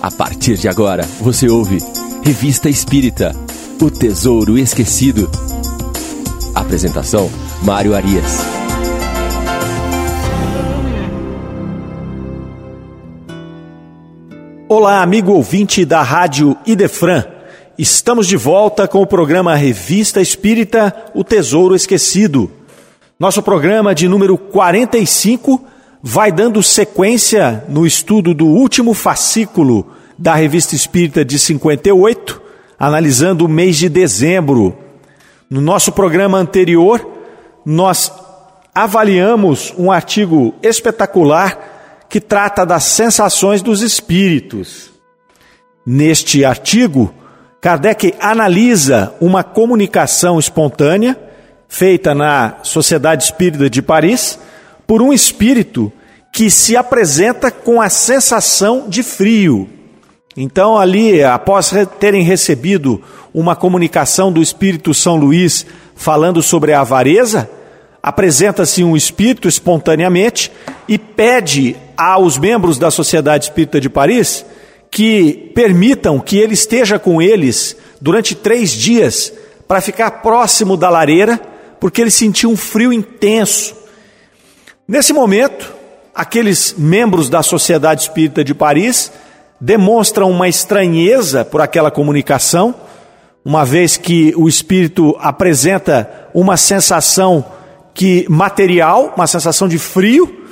A partir de agora, você ouve Revista Espírita O Tesouro Esquecido. Apresentação: Mário Arias. Olá, amigo ouvinte da Rádio Idefran. Estamos de volta com o programa Revista Espírita O Tesouro Esquecido. Nosso programa de número 45 vai dando sequência no estudo do último fascículo da Revista Espírita de 58, analisando o mês de dezembro. No nosso programa anterior, nós avaliamos um artigo espetacular que trata das sensações dos espíritos. Neste artigo, Kardec analisa uma comunicação espontânea feita na Sociedade Espírita de Paris por um espírito que se apresenta com a sensação de frio. Então, ali, após terem recebido uma comunicação do Espírito São Luís falando sobre a avareza, apresenta-se um espírito espontaneamente e pede aos membros da Sociedade Espírita de Paris que permitam que ele esteja com eles durante três dias para ficar próximo da lareira, porque ele sentiu um frio intenso. Nesse momento, aqueles membros da Sociedade Espírita de Paris demonstram uma estranheza por aquela comunicação, uma vez que o espírito apresenta uma sensação que material, uma sensação de frio.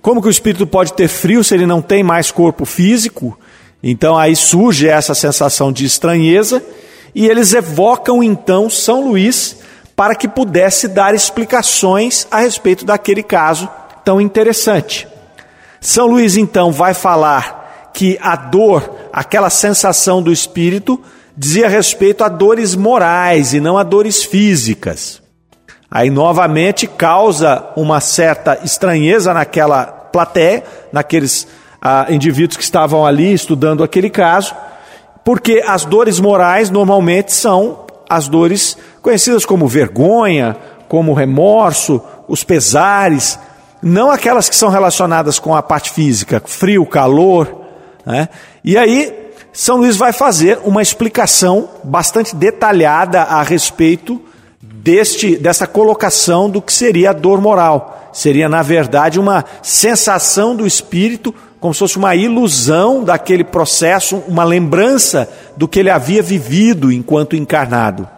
Como que o espírito pode ter frio se ele não tem mais corpo físico? Então aí surge essa sensação de estranheza e eles evocam então São Luís para que pudesse dar explicações a respeito daquele caso tão interessante. São Luís então vai falar que a dor, aquela sensação do espírito, dizia respeito a dores morais e não a dores físicas. Aí novamente causa uma certa estranheza naquela plateia, naqueles ah, indivíduos que estavam ali estudando aquele caso, porque as dores morais normalmente são as dores conhecidas como vergonha, como remorso, os pesares, não aquelas que são relacionadas com a parte física, frio, calor, né? E aí, São Luís vai fazer uma explicação bastante detalhada a respeito deste, dessa colocação do que seria a dor moral. Seria, na verdade, uma sensação do espírito, como se fosse uma ilusão daquele processo, uma lembrança do que ele havia vivido enquanto encarnado.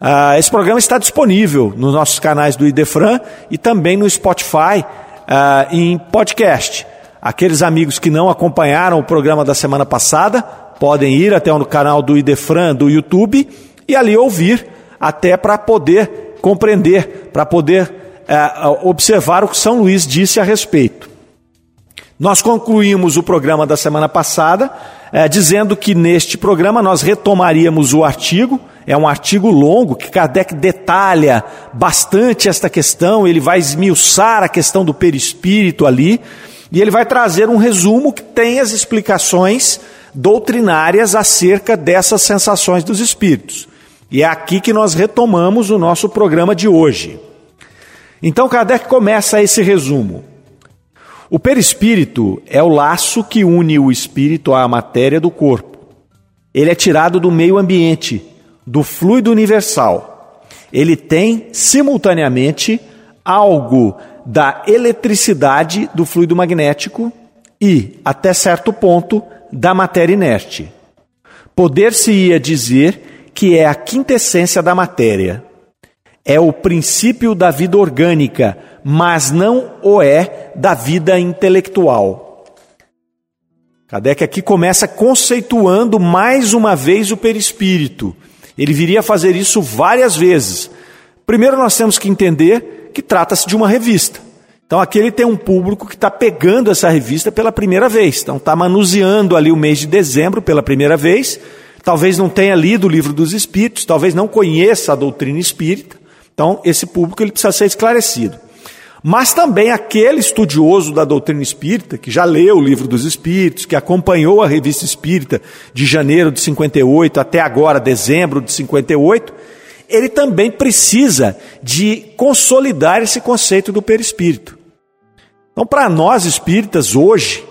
Uh, esse programa está disponível nos nossos canais do Idefran e também no Spotify uh, em podcast. Aqueles amigos que não acompanharam o programa da semana passada podem ir até o canal do Idefran do YouTube e ali ouvir, até para poder compreender, para poder é, observar o que São Luís disse a respeito. Nós concluímos o programa da semana passada é, dizendo que neste programa nós retomaríamos o artigo. É um artigo longo que Kardec detalha bastante esta questão, ele vai esmiuçar a questão do perispírito ali. E ele vai trazer um resumo que tem as explicações doutrinárias acerca dessas sensações dos espíritos. E é aqui que nós retomamos o nosso programa de hoje. Então Kardec começa esse resumo. O perispírito é o laço que une o espírito à matéria do corpo. Ele é tirado do meio ambiente, do fluido universal. Ele tem, simultaneamente, algo da eletricidade do fluido magnético e, até certo ponto, da matéria inerte. Poder-se-ia dizer que é a quintessência da matéria. É o princípio da vida orgânica, mas não o é da vida intelectual. Kardec aqui começa conceituando mais uma vez o perispírito. Ele viria a fazer isso várias vezes. Primeiro, nós temos que entender que trata-se de uma revista. Então aqui ele tem um público que está pegando essa revista pela primeira vez. Então está manuseando ali o mês de dezembro pela primeira vez. Talvez não tenha lido o livro dos Espíritos, talvez não conheça a doutrina espírita. Então esse público ele precisa ser esclarecido. Mas também aquele estudioso da doutrina espírita, que já leu o livro dos Espíritos, que acompanhou a revista espírita de janeiro de 58 até agora, dezembro de 58, ele também precisa de consolidar esse conceito do perispírito. Então, para nós espíritas, hoje,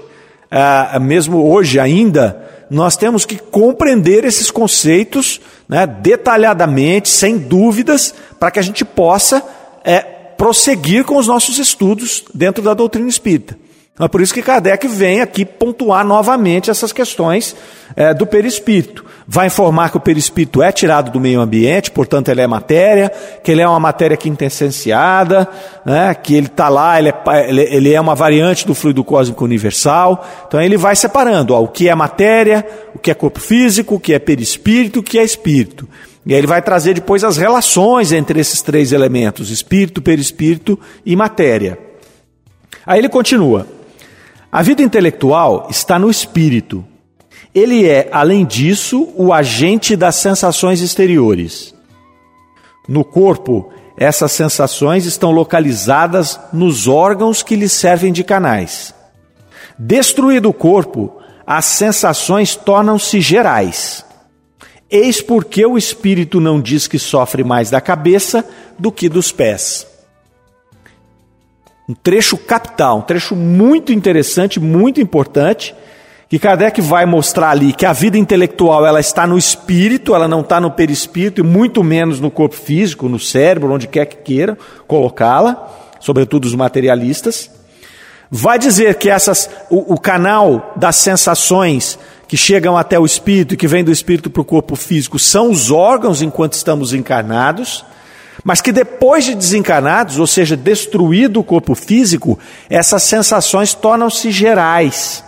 ah, mesmo hoje ainda, nós temos que compreender esses conceitos né, detalhadamente, sem dúvidas, para que a gente possa é, prosseguir com os nossos estudos dentro da doutrina espírita. É por isso que Kardec vem aqui pontuar novamente essas questões é, do perispírito. Vai informar que o perispírito é tirado do meio ambiente, portanto ele é matéria, que ele é uma matéria quintessenciada, né, que ele está lá, ele é, ele é, uma variante do fluido cósmico universal. Então ele vai separando ó, o que é matéria, o que é corpo físico, o que é perispírito, o que é espírito. E aí ele vai trazer depois as relações entre esses três elementos, espírito, perispírito e matéria. Aí ele continua. A vida intelectual está no espírito. Ele é, além disso, o agente das sensações exteriores. No corpo, essas sensações estão localizadas nos órgãos que lhe servem de canais. Destruído o corpo, as sensações tornam-se gerais. Eis porque o espírito não diz que sofre mais da cabeça do que dos pés. Um trecho capital, um trecho muito interessante, muito importante, que Kardec vai mostrar ali que a vida intelectual ela está no espírito, ela não está no perispírito e muito menos no corpo físico, no cérebro, onde quer que queira colocá-la, sobretudo os materialistas. Vai dizer que essas, o, o canal das sensações que chegam até o espírito e que vem do espírito para o corpo físico são os órgãos enquanto estamos encarnados mas que depois de desencarnados, ou seja, destruído o corpo físico, essas sensações tornam-se gerais.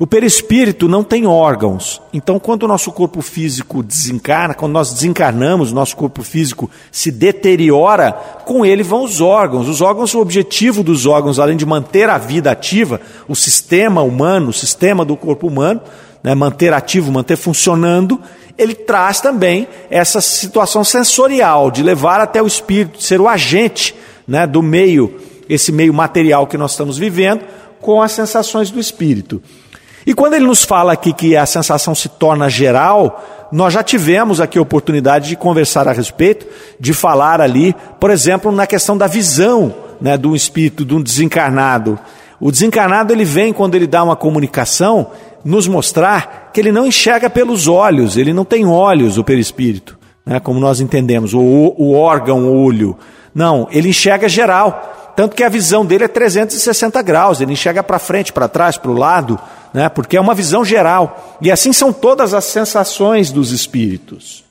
O perispírito não tem órgãos. Então, quando o nosso corpo físico desencarna, quando nós desencarnamos, nosso corpo físico se deteriora, com ele vão os órgãos. Os órgãos, o objetivo dos órgãos, além de manter a vida ativa, o sistema humano, o sistema do corpo humano, né, manter ativo, manter funcionando, ele traz também essa situação sensorial de levar até o espírito, de ser o agente né, do meio, esse meio material que nós estamos vivendo, com as sensações do espírito. E quando ele nos fala aqui que a sensação se torna geral, nós já tivemos aqui a oportunidade de conversar a respeito, de falar ali, por exemplo, na questão da visão né, do espírito, de um desencarnado. O desencarnado ele vem quando ele dá uma comunicação nos mostrar que ele não enxerga pelos olhos, ele não tem olhos, o perispírito, né, como nós entendemos, o, o órgão, o olho. Não, ele enxerga geral. Tanto que a visão dele é 360 graus, ele enxerga para frente, para trás, para o lado, né, porque é uma visão geral. E assim são todas as sensações dos espíritos.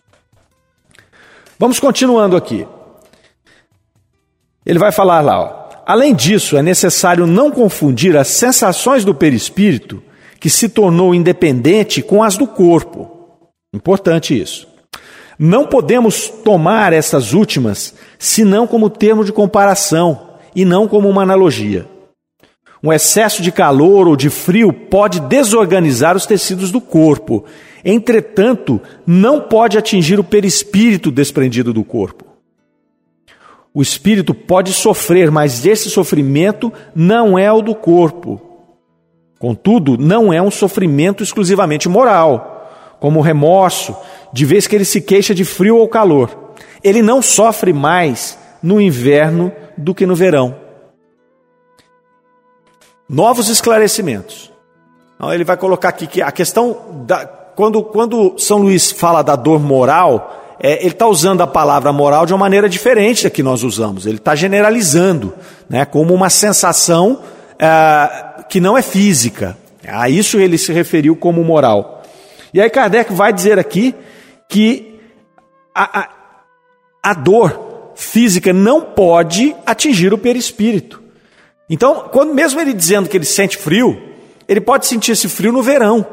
Vamos continuando aqui. Ele vai falar lá, ó. Além disso, é necessário não confundir as sensações do perispírito que se tornou independente com as do corpo. Importante isso. Não podemos tomar essas últimas senão como termo de comparação e não como uma analogia. Um excesso de calor ou de frio pode desorganizar os tecidos do corpo. Entretanto, não pode atingir o perispírito desprendido do corpo. O espírito pode sofrer, mas esse sofrimento não é o do corpo. Contudo, não é um sofrimento exclusivamente moral, como o remorso, de vez que ele se queixa de frio ou calor. Ele não sofre mais no inverno do que no verão. Novos esclarecimentos. Então, ele vai colocar aqui que a questão da. Quando, quando São Luís fala da dor moral, é, ele está usando a palavra moral de uma maneira diferente da que nós usamos. Ele está generalizando, né, como uma sensação é, que não é física. A isso ele se referiu como moral. E aí Kardec vai dizer aqui que a, a, a dor física não pode atingir o perispírito. Então, quando mesmo ele dizendo que ele sente frio, ele pode sentir esse frio no verão.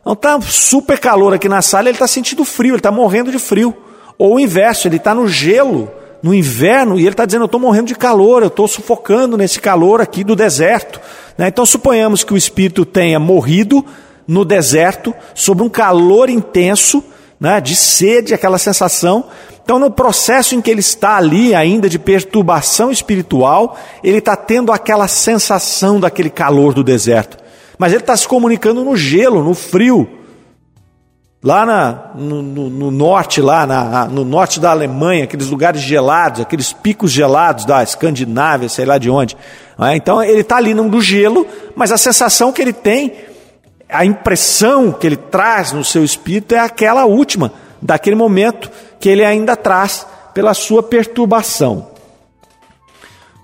Então está super calor aqui na sala, ele está sentindo frio, ele está morrendo de frio. Ou o inverso, ele está no gelo no inverno e ele está dizendo: Eu estou morrendo de calor, eu estou sufocando nesse calor aqui do deserto. Né? Então, suponhamos que o espírito tenha morrido no deserto, sob um calor intenso, né, de sede, aquela sensação. Então, no processo em que ele está ali, ainda de perturbação espiritual, ele está tendo aquela sensação daquele calor do deserto. Mas ele está se comunicando no gelo, no frio. Lá na, no, no, no, norte, lá na, no norte da Alemanha, aqueles lugares gelados, aqueles picos gelados da Escandinávia, sei lá de onde. É? Então ele está ali no gelo, mas a sensação que ele tem, a impressão que ele traz no seu espírito é aquela última, daquele momento que ele ainda traz pela sua perturbação.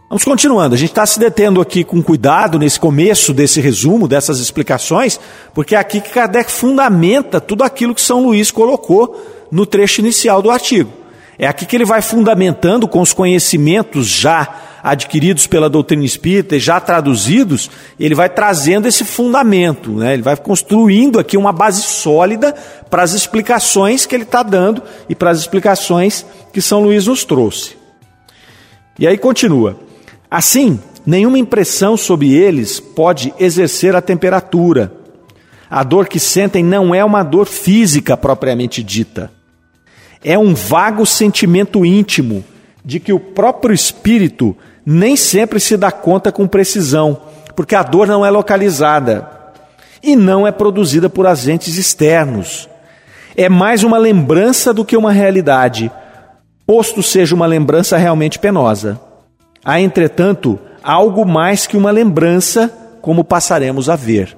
Vamos continuando, a gente está se detendo aqui com cuidado nesse começo desse resumo, dessas explicações, porque é aqui que Kardec fundamenta tudo aquilo que São Luís colocou no trecho inicial do artigo. É aqui que ele vai fundamentando com os conhecimentos já adquiridos pela doutrina espírita e já traduzidos, ele vai trazendo esse fundamento, né? ele vai construindo aqui uma base sólida para as explicações que ele está dando e para as explicações que São Luís nos trouxe. E aí continua. Assim, nenhuma impressão sobre eles pode exercer a temperatura. A dor que sentem não é uma dor física propriamente dita. É um vago sentimento íntimo de que o próprio espírito nem sempre se dá conta com precisão, porque a dor não é localizada e não é produzida por agentes externos. É mais uma lembrança do que uma realidade, posto seja uma lembrança realmente penosa. Há, entretanto, algo mais que uma lembrança, como passaremos a ver.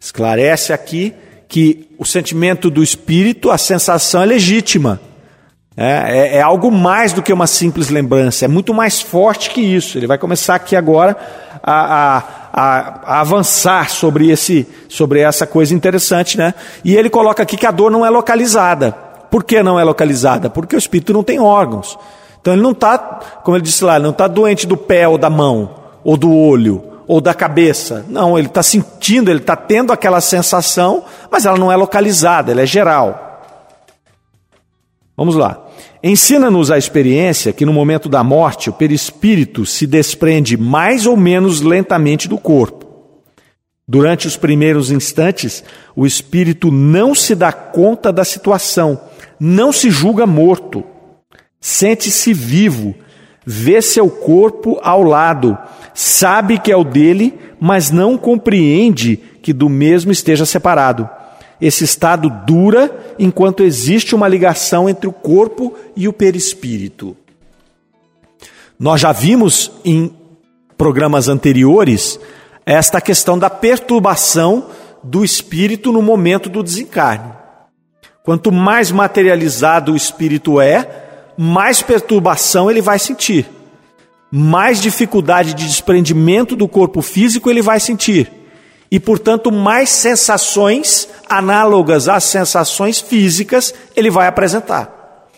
Esclarece aqui que o sentimento do espírito, a sensação é legítima. É, é, é, algo mais do que uma simples lembrança, é muito mais forte que isso. Ele vai começar aqui agora a, a, a, a avançar sobre, esse, sobre essa coisa interessante, né? E ele coloca aqui que a dor não é localizada. Por que não é localizada? Porque o espírito não tem órgãos. Então ele não está, como ele disse lá, ele não está doente do pé ou da mão, ou do olho, ou da cabeça. Não, ele está sentindo, ele está tendo aquela sensação, mas ela não é localizada, ela é geral. Vamos lá. Ensina-nos a experiência que no momento da morte o perispírito se desprende mais ou menos lentamente do corpo. Durante os primeiros instantes, o espírito não se dá conta da situação, não se julga morto, sente-se vivo, vê seu corpo ao lado, sabe que é o dele, mas não compreende que do mesmo esteja separado. Esse estado dura enquanto existe uma ligação entre o corpo e o perispírito. Nós já vimos em programas anteriores esta questão da perturbação do espírito no momento do desencarne. Quanto mais materializado o espírito é, mais perturbação ele vai sentir, mais dificuldade de desprendimento do corpo físico ele vai sentir e, portanto, mais sensações análogas às sensações físicas ele vai apresentar.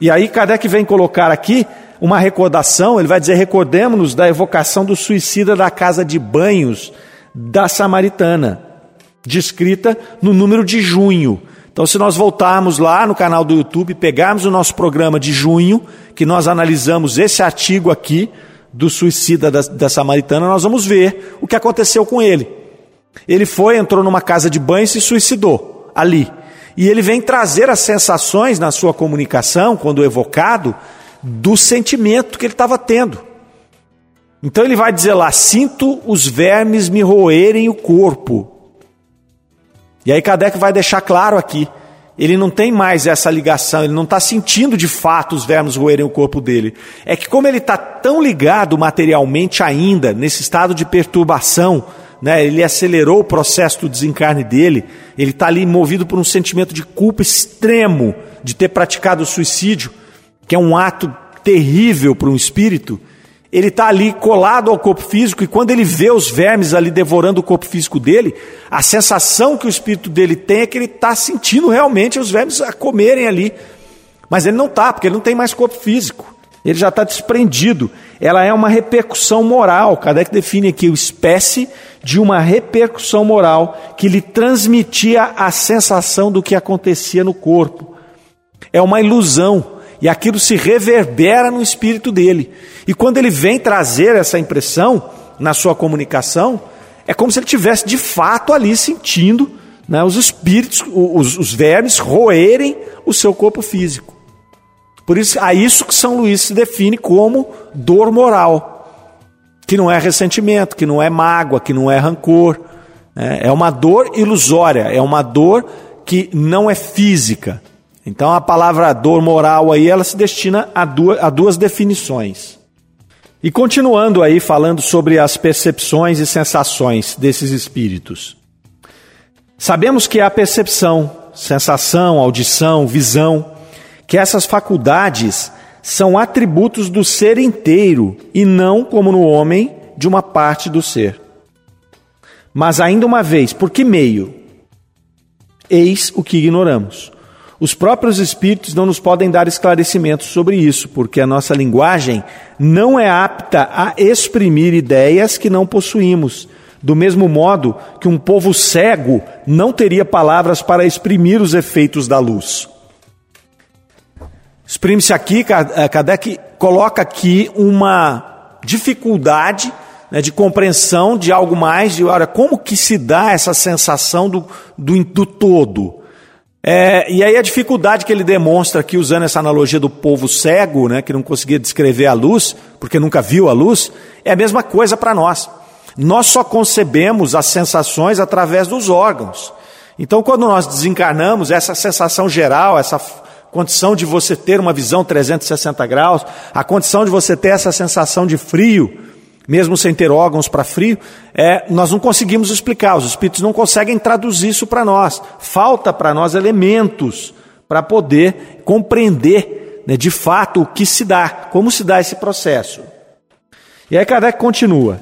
E aí Kardec vem colocar aqui uma recordação, ele vai dizer: recordemos-nos da evocação do suicida da casa de banhos da Samaritana, descrita no número de junho. Então, se nós voltarmos lá no canal do YouTube, pegarmos o nosso programa de junho, que nós analisamos esse artigo aqui, do suicida da, da samaritana, nós vamos ver o que aconteceu com ele. Ele foi, entrou numa casa de banho e se suicidou ali. E ele vem trazer as sensações na sua comunicação, quando evocado, do sentimento que ele estava tendo. Então ele vai dizer lá: sinto os vermes me roerem o corpo. E aí Kardec vai deixar claro aqui ele não tem mais essa ligação, ele não está sentindo de fato os vermes roerem o corpo dele. É que, como ele está tão ligado materialmente ainda, nesse estado de perturbação, né, ele acelerou o processo do desencarne dele, ele está ali movido por um sentimento de culpa extremo de ter praticado o suicídio, que é um ato terrível para um espírito ele está ali colado ao corpo físico e quando ele vê os vermes ali devorando o corpo físico dele, a sensação que o espírito dele tem é que ele está sentindo realmente os vermes a comerem ali. Mas ele não está, porque ele não tem mais corpo físico. Ele já está desprendido. Ela é uma repercussão moral. Kardec define aqui o espécie de uma repercussão moral que lhe transmitia a sensação do que acontecia no corpo. É uma ilusão e aquilo se reverbera no espírito dele. E quando ele vem trazer essa impressão na sua comunicação, é como se ele tivesse de fato ali sentindo né, os espíritos, os, os vermes roerem o seu corpo físico. Por isso, a isso que São Luís se define como dor moral, que não é ressentimento, que não é mágoa, que não é rancor. Né, é uma dor ilusória, é uma dor que não é física, então a palavra dor moral aí ela se destina a duas, a duas definições. E continuando aí falando sobre as percepções e sensações desses espíritos. Sabemos que a percepção, sensação, audição, visão, que essas faculdades são atributos do ser inteiro e não, como no homem, de uma parte do ser. Mas ainda uma vez, por que meio? Eis o que ignoramos. Os próprios espíritos não nos podem dar esclarecimentos sobre isso, porque a nossa linguagem não é apta a exprimir ideias que não possuímos. Do mesmo modo que um povo cego não teria palavras para exprimir os efeitos da luz. Exprime-se aqui, eh, Kardec coloca aqui uma dificuldade né, de compreensão de algo mais, de olha, como que se dá essa sensação do, do, do todo? É, e aí a dificuldade que ele demonstra aqui, usando essa analogia do povo cego, né, que não conseguia descrever a luz, porque nunca viu a luz, é a mesma coisa para nós. Nós só concebemos as sensações através dos órgãos. Então, quando nós desencarnamos, essa sensação geral, essa condição de você ter uma visão 360 graus, a condição de você ter essa sensação de frio, mesmo sem ter órgãos para frio, é, nós não conseguimos explicar, os espíritos não conseguem traduzir isso para nós. Falta para nós elementos para poder compreender né, de fato o que se dá, como se dá esse processo. E aí Kardec continua.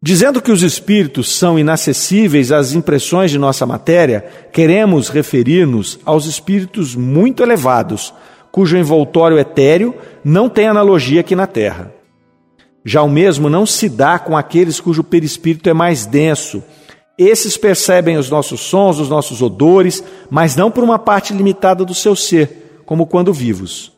Dizendo que os espíritos são inacessíveis às impressões de nossa matéria, queremos referir-nos aos espíritos muito elevados, cujo envoltório etéreo não tem analogia aqui na Terra. Já o mesmo não se dá com aqueles cujo perispírito é mais denso. Esses percebem os nossos sons, os nossos odores, mas não por uma parte limitada do seu ser, como quando vivos.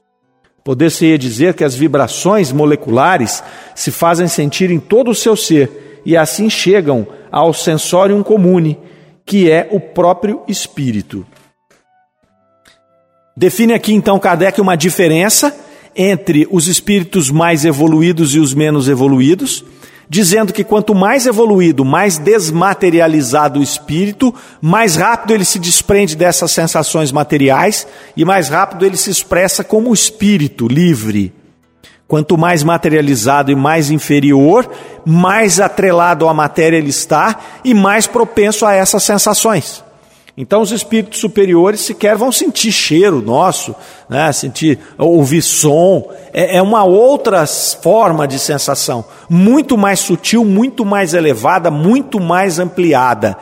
Poder-se-ia dizer que as vibrações moleculares se fazem sentir em todo o seu ser e assim chegam ao sensorium comune, que é o próprio espírito. Define aqui então Kardec uma diferença entre os espíritos mais evoluídos e os menos evoluídos, dizendo que quanto mais evoluído, mais desmaterializado o espírito, mais rápido ele se desprende dessas sensações materiais e mais rápido ele se expressa como espírito livre. Quanto mais materializado e mais inferior, mais atrelado à matéria ele está e mais propenso a essas sensações. Então os espíritos superiores sequer vão sentir cheiro nosso, né? sentir, ouvir som. É, é uma outra forma de sensação, muito mais sutil, muito mais elevada, muito mais ampliada.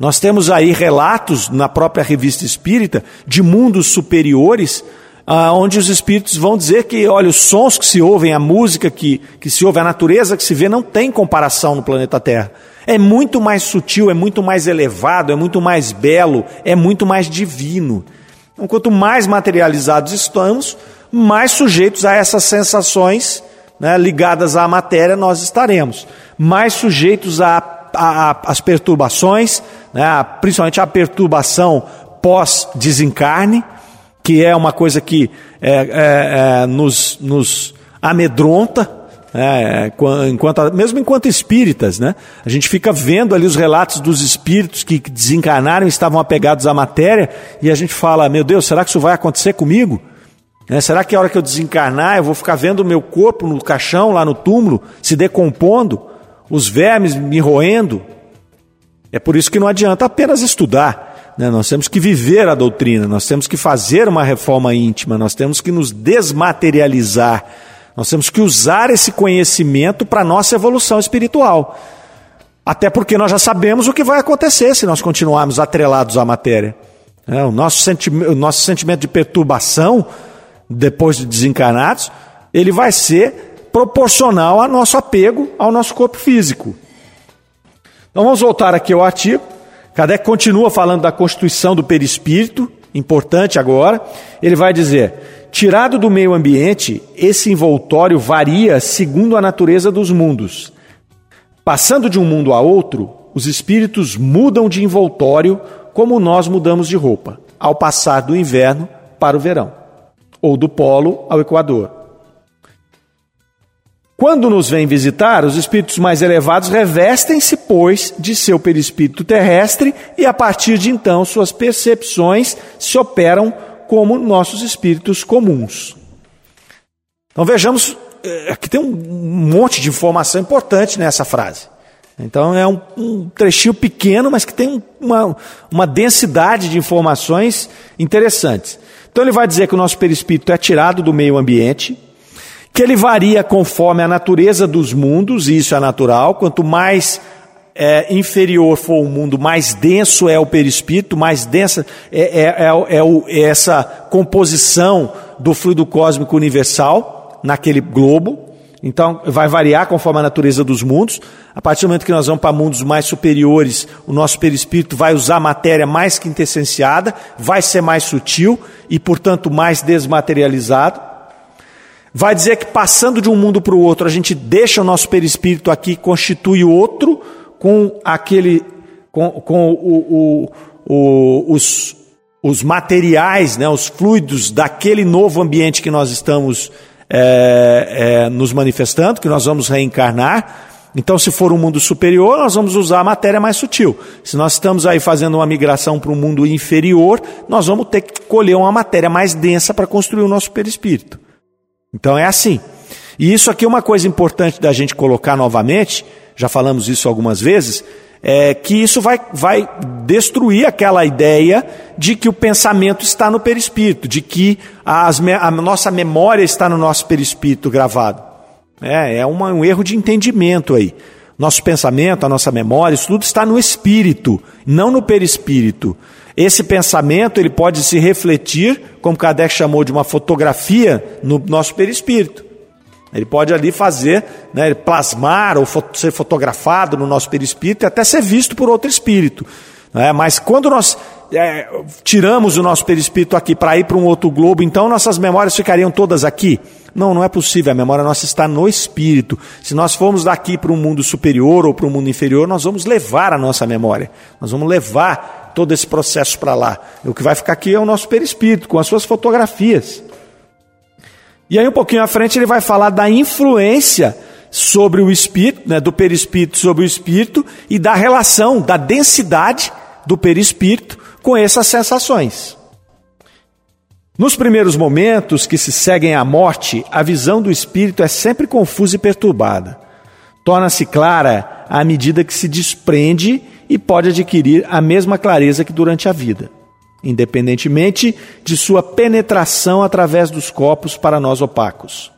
Nós temos aí relatos na própria revista espírita de mundos superiores, ah, onde os espíritos vão dizer que, olha, os sons que se ouvem, a música que, que se ouve, a natureza que se vê, não tem comparação no planeta Terra. É muito mais sutil, é muito mais elevado, é muito mais belo, é muito mais divino. Então, quanto mais materializados estamos, mais sujeitos a essas sensações né, ligadas à matéria nós estaremos. Mais sujeitos às perturbações, né, principalmente a perturbação pós-desencarne, que é uma coisa que é, é, é, nos, nos amedronta, é, enquanto, mesmo enquanto espíritas, né? A gente fica vendo ali os relatos dos espíritos que desencarnaram e estavam apegados à matéria, e a gente fala: Meu Deus, será que isso vai acontecer comigo? É, será que a hora que eu desencarnar eu vou ficar vendo o meu corpo no caixão, lá no túmulo, se decompondo, os vermes me roendo? É por isso que não adianta apenas estudar. Né? Nós temos que viver a doutrina, nós temos que fazer uma reforma íntima, nós temos que nos desmaterializar nós temos que usar esse conhecimento para a nossa evolução espiritual. Até porque nós já sabemos o que vai acontecer se nós continuarmos atrelados à matéria. É, o, nosso o nosso sentimento de perturbação, depois de desencarnados, ele vai ser proporcional ao nosso apego ao nosso corpo físico. Então vamos voltar aqui ao artigo. Kardec continua falando da constituição do perispírito, importante agora. Ele vai dizer: Tirado do meio ambiente, esse envoltório varia segundo a natureza dos mundos. Passando de um mundo a outro, os espíritos mudam de envoltório como nós mudamos de roupa, ao passar do inverno para o verão, ou do polo ao equador. Quando nos vêm visitar, os espíritos mais elevados revestem-se, pois, de seu perispírito terrestre e, a partir de então, suas percepções se operam como nossos espíritos comuns. Então vejamos é, aqui tem um monte de informação importante nessa frase. Então é um, um trechinho pequeno, mas que tem uma, uma densidade de informações interessantes. Então ele vai dizer que o nosso perispírito é tirado do meio ambiente, que ele varia conforme a natureza dos mundos, e isso é natural. Quanto mais é, inferior for o mundo, mais denso é o perispírito, mais densa é, é, é, é, o, é essa composição do fluido cósmico universal naquele globo. Então, vai variar conforme a natureza dos mundos. A partir do momento que nós vamos para mundos mais superiores, o nosso perispírito vai usar matéria mais quintessenciada, vai ser mais sutil e, portanto, mais desmaterializado. Vai dizer que passando de um mundo para o outro, a gente deixa o nosso perispírito aqui, constitui outro, com aquele, com, com o, o, o, os, os materiais, né, os fluidos daquele novo ambiente que nós estamos é, é, nos manifestando, que nós vamos reencarnar. Então, se for um mundo superior, nós vamos usar a matéria mais sutil. Se nós estamos aí fazendo uma migração para um mundo inferior, nós vamos ter que colher uma matéria mais densa para construir o nosso perispírito. Então é assim. E isso aqui é uma coisa importante da gente colocar novamente, já falamos isso algumas vezes, é que isso vai, vai destruir aquela ideia de que o pensamento está no perispírito, de que as, a nossa memória está no nosso perispírito gravado. É, é uma, um erro de entendimento aí. Nosso pensamento, a nossa memória, isso tudo está no espírito, não no perispírito. Esse pensamento ele pode se refletir, como Kardec chamou de uma fotografia, no nosso perispírito. Ele pode ali fazer, né, plasmar ou ser fotografado no nosso perispírito e até ser visto por outro espírito. Né? Mas quando nós é, tiramos o nosso perispírito aqui para ir para um outro globo, então nossas memórias ficariam todas aqui? Não, não é possível. A memória nossa está no espírito. Se nós formos daqui para um mundo superior ou para um mundo inferior, nós vamos levar a nossa memória. Nós vamos levar todo esse processo para lá. O que vai ficar aqui é o nosso perispírito, com as suas fotografias. E aí, um pouquinho à frente, ele vai falar da influência sobre o espírito, né, do perispírito sobre o espírito e da relação, da densidade do perispírito com essas sensações. Nos primeiros momentos que se seguem à morte, a visão do espírito é sempre confusa e perturbada. Torna-se clara à medida que se desprende e pode adquirir a mesma clareza que durante a vida independentemente de sua penetração através dos corpos para nós opacos.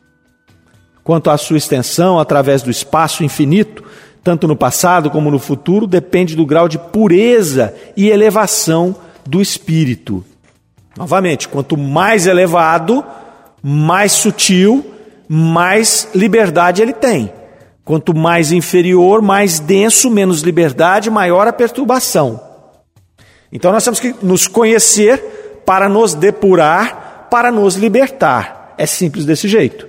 Quanto à sua extensão através do espaço infinito, tanto no passado como no futuro, depende do grau de pureza e elevação do espírito. Novamente, quanto mais elevado, mais sutil, mais liberdade ele tem. Quanto mais inferior, mais denso, menos liberdade, maior a perturbação. Então nós temos que nos conhecer para nos depurar, para nos libertar. É simples desse jeito.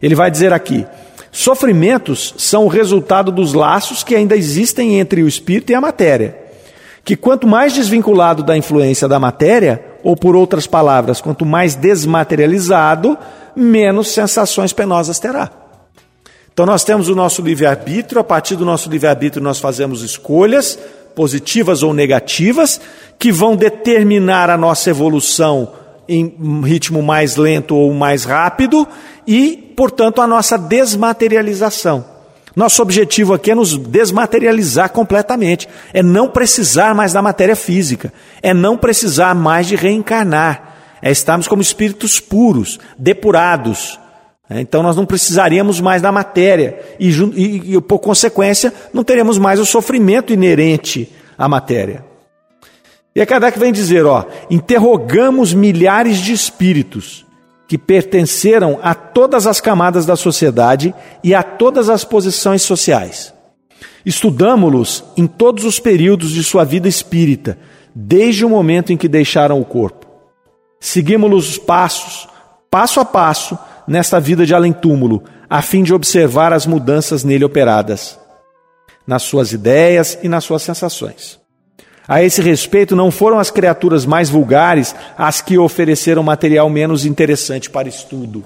Ele vai dizer aqui: sofrimentos são o resultado dos laços que ainda existem entre o espírito e a matéria. Que quanto mais desvinculado da influência da matéria, ou por outras palavras, quanto mais desmaterializado, menos sensações penosas terá. Então nós temos o nosso livre-arbítrio, a partir do nosso livre-arbítrio nós fazemos escolhas, positivas ou negativas, que vão determinar a nossa evolução em um ritmo mais lento ou mais rápido e, portanto, a nossa desmaterialização. Nosso objetivo aqui é nos desmaterializar completamente, é não precisar mais da matéria física, é não precisar mais de reencarnar, é estarmos como espíritos puros, depurados, então nós não precisaríamos mais da matéria e, e, e, por consequência, não teremos mais o sofrimento inerente à matéria. E a Kardec vem dizer, ó, interrogamos milhares de espíritos que pertenceram a todas as camadas da sociedade e a todas as posições sociais. Estudamos-los em todos os períodos de sua vida espírita, desde o momento em que deixaram o corpo. Seguimos os passos, passo a passo, nesta vida de além-túmulo, a fim de observar as mudanças nele operadas, nas suas ideias e nas suas sensações. A esse respeito, não foram as criaturas mais vulgares as que ofereceram material menos interessante para estudo.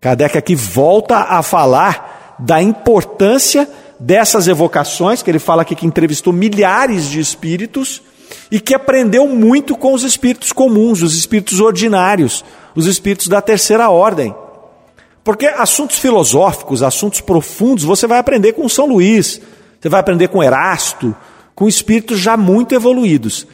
Kardec aqui volta a falar da importância dessas evocações, que ele fala aqui que entrevistou milhares de espíritos e que aprendeu muito com os espíritos comuns, os espíritos ordinários, os espíritos da terceira ordem. Porque assuntos filosóficos, assuntos profundos, você vai aprender com São Luís, você vai aprender com Erasto, com espíritos já muito evoluídos.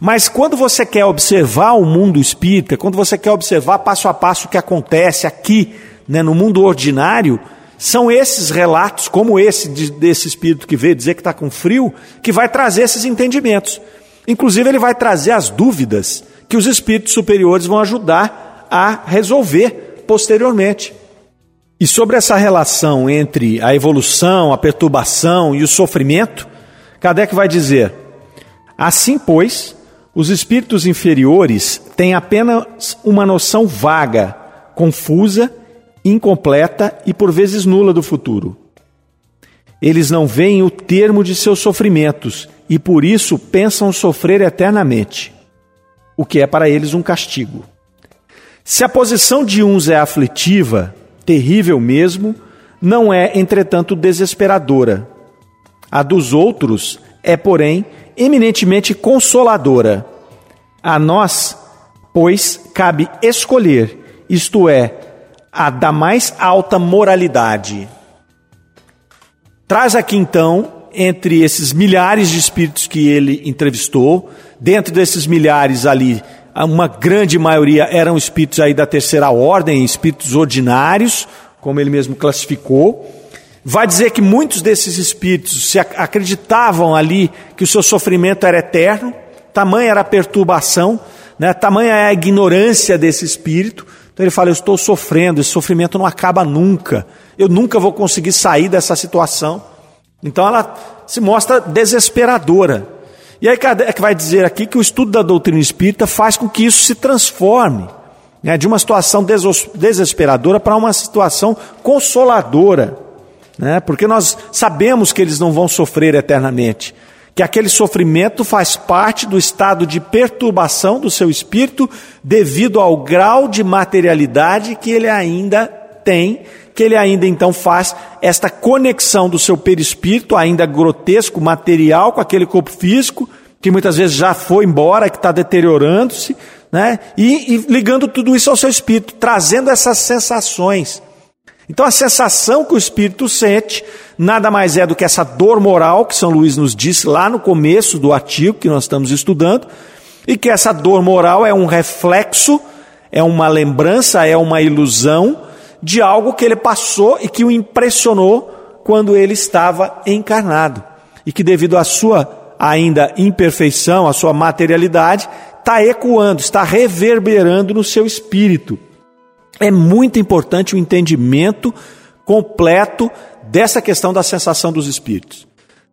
Mas quando você quer observar o mundo espírita, quando você quer observar passo a passo o que acontece aqui, né, no mundo ordinário, são esses relatos, como esse de, desse espírito que veio dizer que está com frio, que vai trazer esses entendimentos. Inclusive, ele vai trazer as dúvidas que os espíritos superiores vão ajudar a resolver posteriormente. E sobre essa relação entre a evolução, a perturbação e o sofrimento, Kardec vai dizer: assim, pois, os espíritos inferiores têm apenas uma noção vaga, confusa, incompleta e por vezes nula do futuro. Eles não veem o termo de seus sofrimentos e por isso pensam sofrer eternamente, o que é para eles um castigo. Se a posição de uns é aflitiva, terrível mesmo, não é, entretanto, desesperadora. A dos outros é, porém, eminentemente consoladora. A nós, pois, cabe escolher, isto é, a da mais alta moralidade. Traz aqui então, entre esses milhares de espíritos que ele entrevistou, dentro desses milhares ali, uma grande maioria eram espíritos aí da terceira ordem, espíritos ordinários, como ele mesmo classificou. Vai dizer que muitos desses espíritos se acreditavam ali que o seu sofrimento era eterno, tamanha era a perturbação, né, tamanha é a ignorância desse espírito. Então ele fala: Eu estou sofrendo, esse sofrimento não acaba nunca, eu nunca vou conseguir sair dessa situação. Então ela se mostra desesperadora. E aí Kardec vai dizer aqui que o estudo da doutrina espírita faz com que isso se transforme né, de uma situação desesperadora para uma situação consoladora. Né, porque nós sabemos que eles não vão sofrer eternamente. Que aquele sofrimento faz parte do estado de perturbação do seu espírito devido ao grau de materialidade que ele ainda tem que ele ainda então faz esta conexão do seu perispírito, ainda grotesco, material, com aquele corpo físico, que muitas vezes já foi embora, que está deteriorando-se, né? E, e ligando tudo isso ao seu espírito, trazendo essas sensações. Então a sensação que o espírito sente nada mais é do que essa dor moral que São Luís nos disse lá no começo do artigo que nós estamos estudando, e que essa dor moral é um reflexo, é uma lembrança, é uma ilusão de algo que ele passou e que o impressionou quando ele estava encarnado. E que, devido à sua ainda imperfeição, à sua materialidade, está ecoando, está reverberando no seu espírito. É muito importante o entendimento completo dessa questão da sensação dos espíritos.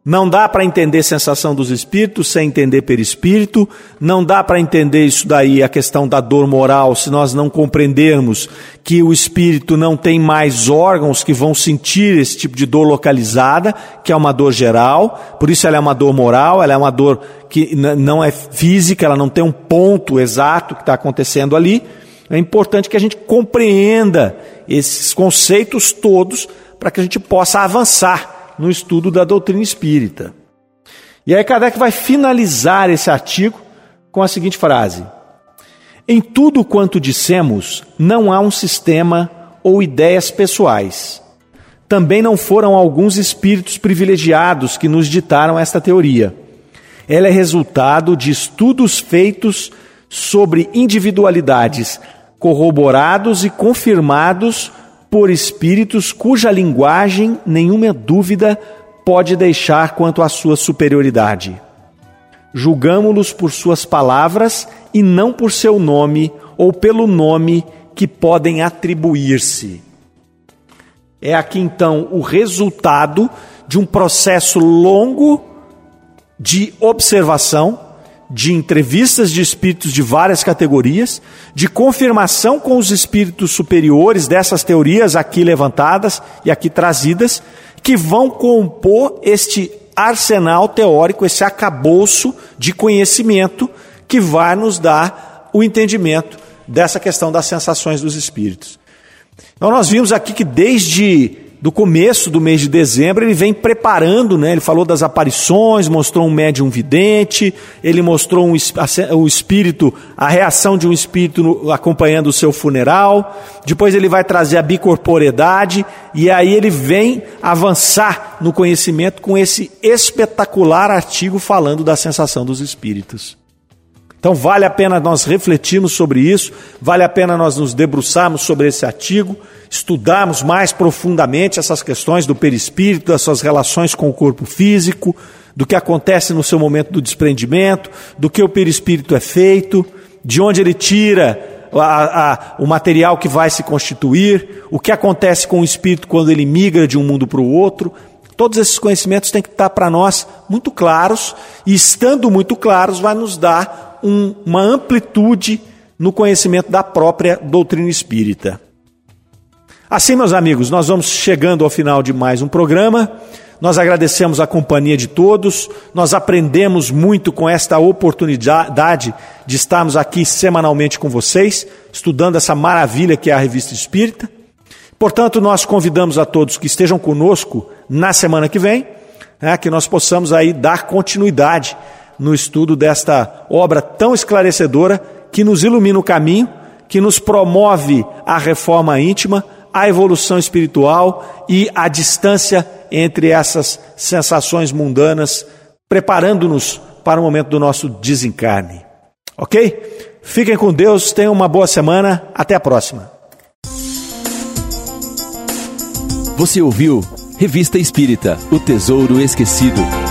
Não dá para entender sensação dos espíritos sem entender perispírito, não dá para entender isso daí, a questão da dor moral, se nós não compreendermos que o espírito não tem mais órgãos que vão sentir esse tipo de dor localizada, que é uma dor geral, por isso ela é uma dor moral, ela é uma dor que não é física, ela não tem um ponto exato que está acontecendo ali. É importante que a gente compreenda esses conceitos todos para que a gente possa avançar no estudo da doutrina espírita. E aí Kardec vai finalizar esse artigo com a seguinte frase: Em tudo quanto dissemos, não há um sistema ou ideias pessoais. Também não foram alguns espíritos privilegiados que nos ditaram esta teoria. Ela é resultado de estudos feitos sobre individualidades corroborados e confirmados por espíritos cuja linguagem nenhuma dúvida pode deixar quanto à sua superioridade. Julgamo-los por suas palavras e não por seu nome ou pelo nome que podem atribuir-se. É aqui então o resultado de um processo longo de observação de entrevistas de espíritos de várias categorias, de confirmação com os espíritos superiores dessas teorias aqui levantadas e aqui trazidas, que vão compor este arsenal teórico, esse acabouço de conhecimento que vai nos dar o entendimento dessa questão das sensações dos espíritos. Então, nós vimos aqui que desde do começo do mês de dezembro, ele vem preparando, né? Ele falou das aparições, mostrou um médium vidente, ele mostrou um, o espírito, a reação de um espírito acompanhando o seu funeral. Depois ele vai trazer a bicorporeidade e aí ele vem avançar no conhecimento com esse espetacular artigo falando da sensação dos espíritos. Então vale a pena nós refletirmos sobre isso, vale a pena nós nos debruçarmos sobre esse artigo, estudarmos mais profundamente essas questões do perispírito, das suas relações com o corpo físico, do que acontece no seu momento do desprendimento, do que o perispírito é feito, de onde ele tira a, a, o material que vai se constituir, o que acontece com o espírito quando ele migra de um mundo para o outro. Todos esses conhecimentos têm que estar para nós muito claros, e estando muito claros, vai nos um, uma amplitude no conhecimento da própria doutrina espírita. Assim, meus amigos, nós vamos chegando ao final de mais um programa. Nós agradecemos a companhia de todos, nós aprendemos muito com esta oportunidade de estarmos aqui semanalmente com vocês, estudando essa maravilha que é a Revista Espírita. Portanto, nós convidamos a todos que estejam conosco na semana que vem, né, que nós possamos aí dar continuidade no estudo desta obra tão esclarecedora que nos ilumina o caminho, que nos promove a reforma íntima, a evolução espiritual e a distância entre essas sensações mundanas, preparando-nos para o momento do nosso desencarne. Ok? Fiquem com Deus, tenham uma boa semana, até a próxima. Você ouviu Revista Espírita O Tesouro Esquecido.